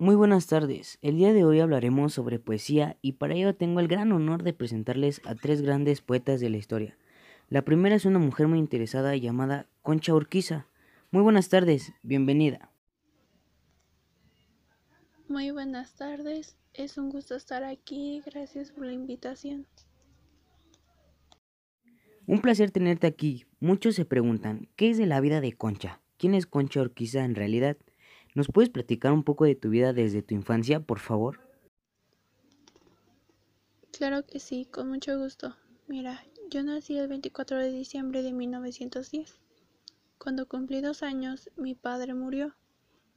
Muy buenas tardes. El día de hoy hablaremos sobre poesía y para ello tengo el gran honor de presentarles a tres grandes poetas de la historia. La primera es una mujer muy interesada llamada Concha Urquiza. Muy buenas tardes, bienvenida. Muy buenas tardes, es un gusto estar aquí, gracias por la invitación. Un placer tenerte aquí. Muchos se preguntan, ¿qué es de la vida de Concha? ¿Quién es Concha Urquiza en realidad? ¿Nos puedes platicar un poco de tu vida desde tu infancia, por favor? Claro que sí, con mucho gusto. Mira, yo nací el 24 de diciembre de 1910. Cuando cumplí dos años, mi padre murió.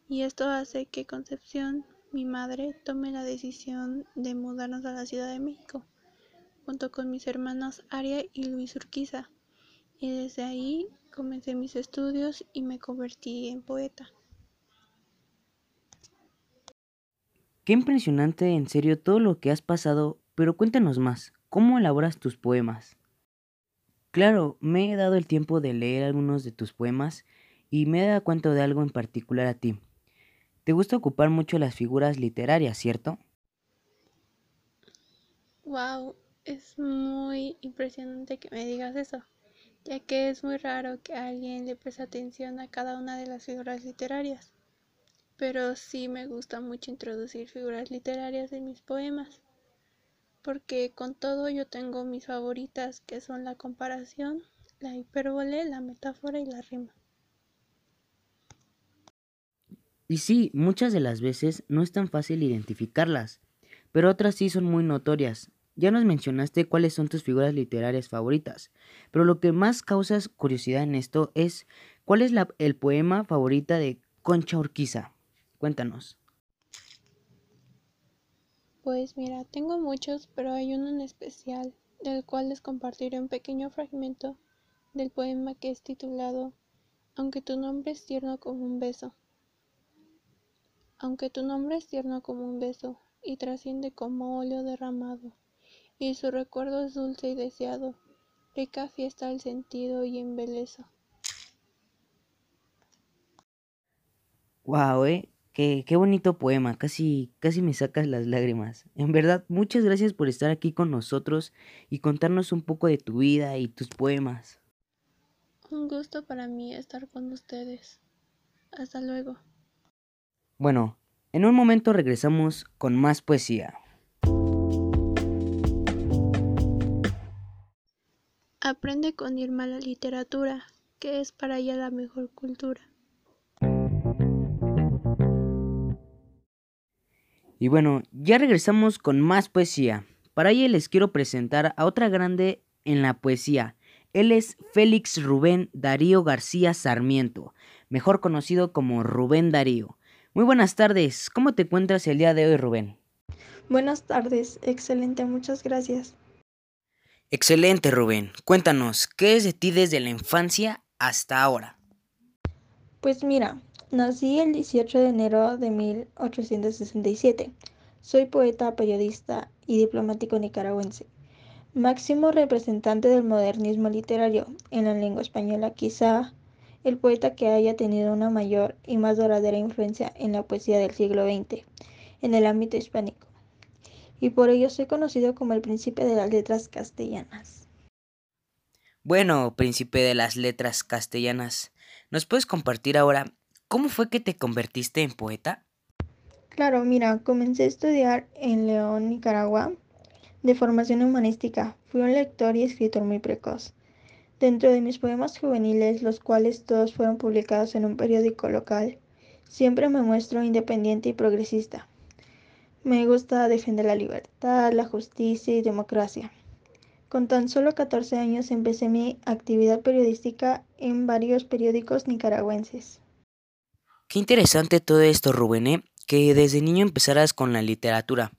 Y esto hace que Concepción, mi madre, tome la decisión de mudarnos a la Ciudad de México, junto con mis hermanos Aria y Luis Urquiza. Y desde ahí comencé mis estudios y me convertí en poeta. Qué impresionante, en serio, todo lo que has pasado, pero cuéntanos más, ¿cómo elaboras tus poemas? Claro, me he dado el tiempo de leer algunos de tus poemas y me he dado cuenta de algo en particular a ti. Te gusta ocupar mucho las figuras literarias, ¿cierto? Wow, es muy impresionante que me digas eso, ya que es muy raro que alguien le preste atención a cada una de las figuras literarias pero sí me gusta mucho introducir figuras literarias en mis poemas, porque con todo yo tengo mis favoritas que son la comparación, la hipérbole, la metáfora y la rima. Y sí, muchas de las veces no es tan fácil identificarlas, pero otras sí son muy notorias. Ya nos mencionaste cuáles son tus figuras literarias favoritas, pero lo que más causa curiosidad en esto es cuál es el poema favorita de Concha Urquiza. Cuéntanos. Pues mira, tengo muchos, pero hay uno en especial, del cual les compartiré un pequeño fragmento del poema que es titulado Aunque tu nombre es tierno como un beso. Aunque tu nombre es tierno como un beso y trasciende como óleo derramado, y su recuerdo es dulce y deseado, rica fiesta al sentido y embelezo. Wow, eh, Qué, qué bonito poema, casi, casi me sacas las lágrimas. En verdad, muchas gracias por estar aquí con nosotros y contarnos un poco de tu vida y tus poemas. Un gusto para mí estar con ustedes. Hasta luego. Bueno, en un momento regresamos con más poesía. Aprende con Irma la literatura, que es para ella la mejor cultura. Y bueno, ya regresamos con más poesía. Para ello les quiero presentar a otra grande en la poesía. Él es Félix Rubén Darío García Sarmiento, mejor conocido como Rubén Darío. Muy buenas tardes, ¿cómo te encuentras el día de hoy, Rubén? Buenas tardes, excelente, muchas gracias. Excelente, Rubén. Cuéntanos, ¿qué es de ti desde la infancia hasta ahora? Pues mira, Nací el 18 de enero de 1867. Soy poeta, periodista y diplomático nicaragüense. Máximo representante del modernismo literario en la lengua española, quizá el poeta que haya tenido una mayor y más duradera influencia en la poesía del siglo XX, en el ámbito hispánico. Y por ello soy conocido como el príncipe de las letras castellanas. Bueno, príncipe de las letras castellanas, ¿nos puedes compartir ahora ¿Cómo fue que te convertiste en poeta? Claro, mira, comencé a estudiar en León, Nicaragua, de formación humanística. Fui un lector y escritor muy precoz. Dentro de mis poemas juveniles, los cuales todos fueron publicados en un periódico local, siempre me muestro independiente y progresista. Me gusta defender la libertad, la justicia y democracia. Con tan solo 14 años empecé mi actividad periodística en varios periódicos nicaragüenses. Qué interesante todo esto, Rubén, ¿eh? que desde niño empezaras con la literatura.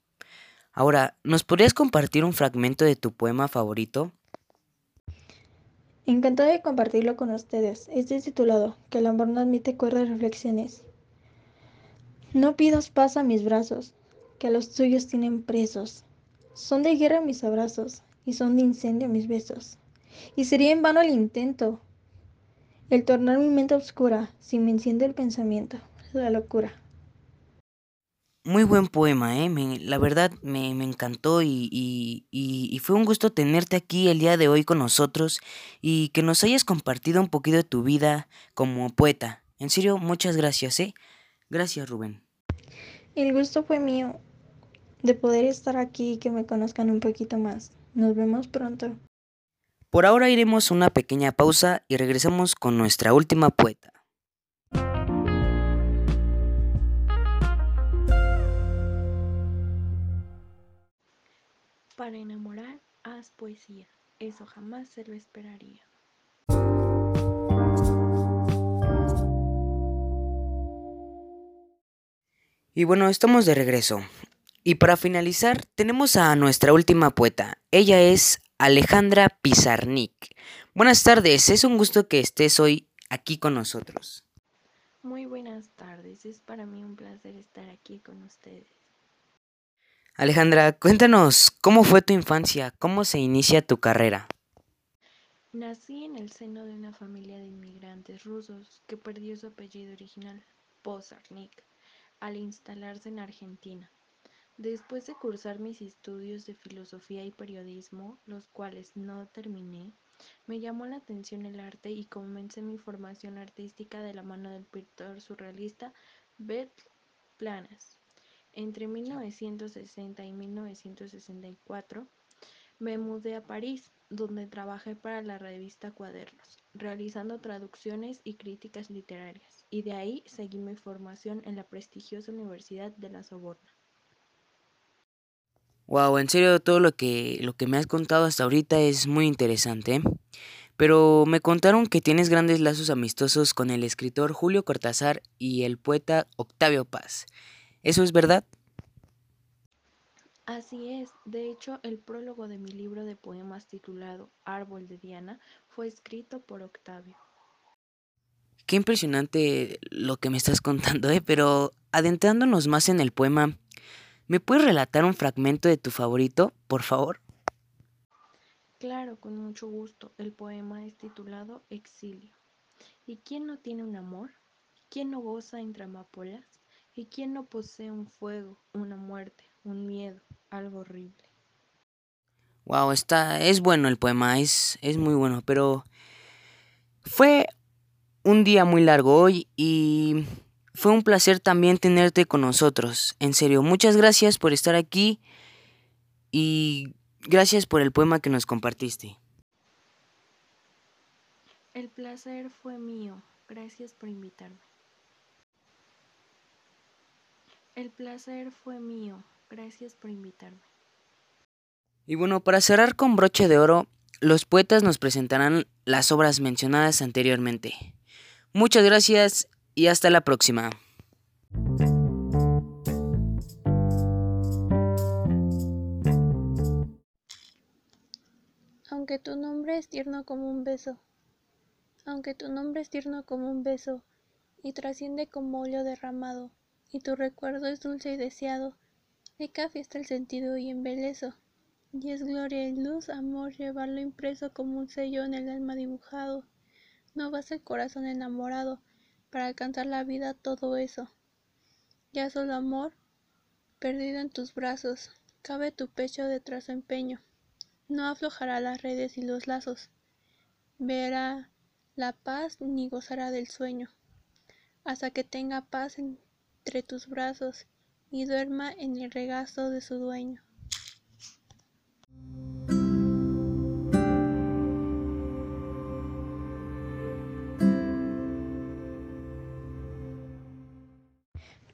Ahora, ¿nos podrías compartir un fragmento de tu poema favorito? Encantado de compartirlo con ustedes. Este es titulado Que el amor no admite de reflexiones. No pidas paz a mis brazos, que a los tuyos tienen presos. Son de guerra mis abrazos y son de incendio mis besos. Y sería en vano el intento, el tornar mi mente oscura si me enciende el pensamiento, la locura. muy buen poema, ¿eh? la verdad me, encantó y, y, fue un gusto tenerte aquí el día de hoy con nosotros y que nos hayas compartido un poquito de tu vida como poeta. En serio, muchas gracias, ¿eh? Gracias, Rubén. El gusto fue mío de poder estar aquí y que me conozcan un poquito más. Nos vemos pronto. Por ahora iremos a una pequeña pausa y regresamos con nuestra última poeta. Para enamorar, haz poesía. Eso jamás se lo esperaría. Y bueno, estamos de regreso. Y para finalizar, tenemos a nuestra última poeta. Ella es Alejandra Pizarnik. Buenas tardes, es un gusto que estés hoy aquí con nosotros. Muy buenas tardes, es para mí un placer estar aquí con ustedes. Alejandra, cuéntanos, ¿cómo fue tu infancia? ¿Cómo se inicia tu carrera? Nací en el seno de una familia de inmigrantes rusos que perdió su apellido original, Pozarnik, al instalarse en Argentina. Después de cursar mis estudios de filosofía y periodismo, los cuales no terminé, me llamó la atención el arte y comencé mi formación artística de la mano del pintor surrealista Bert Planas. Entre 1960 y 1964 me mudé a París, donde trabajé para la revista Cuadernos, realizando traducciones y críticas literarias, y de ahí seguí mi formación en la prestigiosa Universidad de la Soborna. Wow, en serio todo lo que lo que me has contado hasta ahorita es muy interesante. Pero me contaron que tienes grandes lazos amistosos con el escritor Julio Cortázar y el poeta Octavio Paz. ¿Eso es verdad? Así es, de hecho el prólogo de mi libro de poemas titulado Árbol de Diana fue escrito por Octavio. Qué impresionante lo que me estás contando, ¿eh? pero adentrándonos más en el poema, ¿me puedes relatar un fragmento de tu favorito, por favor? Claro, con mucho gusto. El poema es titulado Exilio. ¿Y quién no tiene un amor? ¿Quién no goza entre amapolas? ¿Y quién no posee un fuego, una muerte, un miedo, algo horrible? Wow, está, es bueno el poema, es, es muy bueno, pero fue un día muy largo hoy y fue un placer también tenerte con nosotros. En serio, muchas gracias por estar aquí y gracias por el poema que nos compartiste. El placer fue mío. Gracias por invitarme. El placer fue mío. Gracias por invitarme. Y bueno, para cerrar con broche de oro, los poetas nos presentarán las obras mencionadas anteriormente. Muchas gracias y hasta la próxima. Aunque tu nombre es tierno como un beso, aunque tu nombre es tierno como un beso y trasciende como óleo derramado, y tu recuerdo es dulce y deseado. De café está el sentido y embelezo, y es gloria y luz, amor, llevarlo impreso como un sello en el alma dibujado. No vas el corazón enamorado para alcanzar la vida todo eso. Ya solo amor, perdido en tus brazos, cabe tu pecho de trazo empeño. No aflojará las redes y los lazos, verá la paz ni gozará del sueño, hasta que tenga paz en entre tus brazos y duerma en el regazo de su dueño.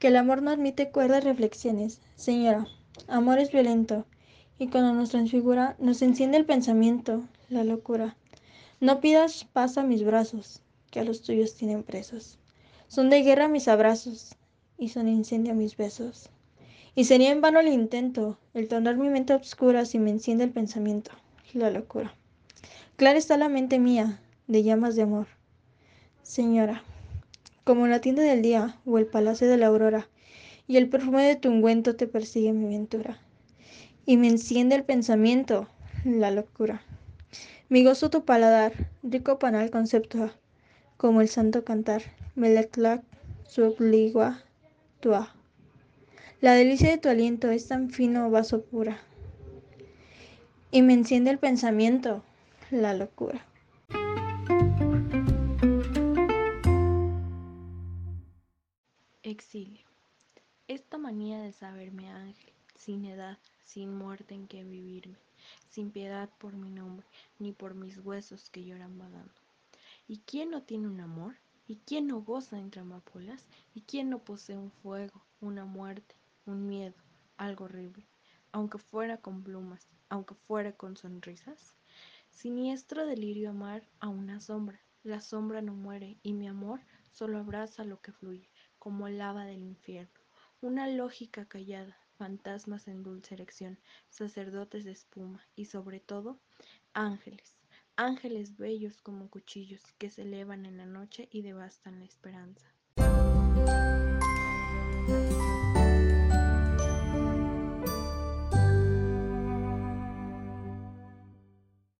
Que el amor no admite cuerdas reflexiones. Señora, amor es violento, y cuando nos transfigura, nos enciende el pensamiento, la locura. No pidas paz a mis brazos, que a los tuyos tienen presos. Son de guerra mis abrazos, y son incendio mis besos. Y sería en vano el intento, el tornar mi mente obscura si me enciende el pensamiento, la locura. Clara está la mente mía, de llamas de amor. Señora, como la tienda del día o el palacio de la aurora, y el perfume de tu ungüento te persigue mi ventura. Y me enciende el pensamiento, la locura. Mi gozo tu paladar, rico panal conceptua, como el santo cantar, meleclac, su obligua La delicia de tu aliento es tan fino vaso pura. Y me enciende el pensamiento, la locura. Exilio. Esta manía de saberme ángel, sin edad, sin muerte en que vivirme, sin piedad por mi nombre, ni por mis huesos que lloran vagando. ¿Y quién no tiene un amor? ¿Y quién no goza entre amapolas? ¿Y quién no posee un fuego, una muerte, un miedo, algo horrible, aunque fuera con plumas, aunque fuera con sonrisas? Siniestro delirio amar a una sombra. La sombra no muere y mi amor solo abraza lo que fluye, como lava del infierno. Una lógica callada, fantasmas en dulce erección, sacerdotes de espuma y sobre todo ángeles, ángeles bellos como cuchillos que se elevan en la noche y devastan la esperanza.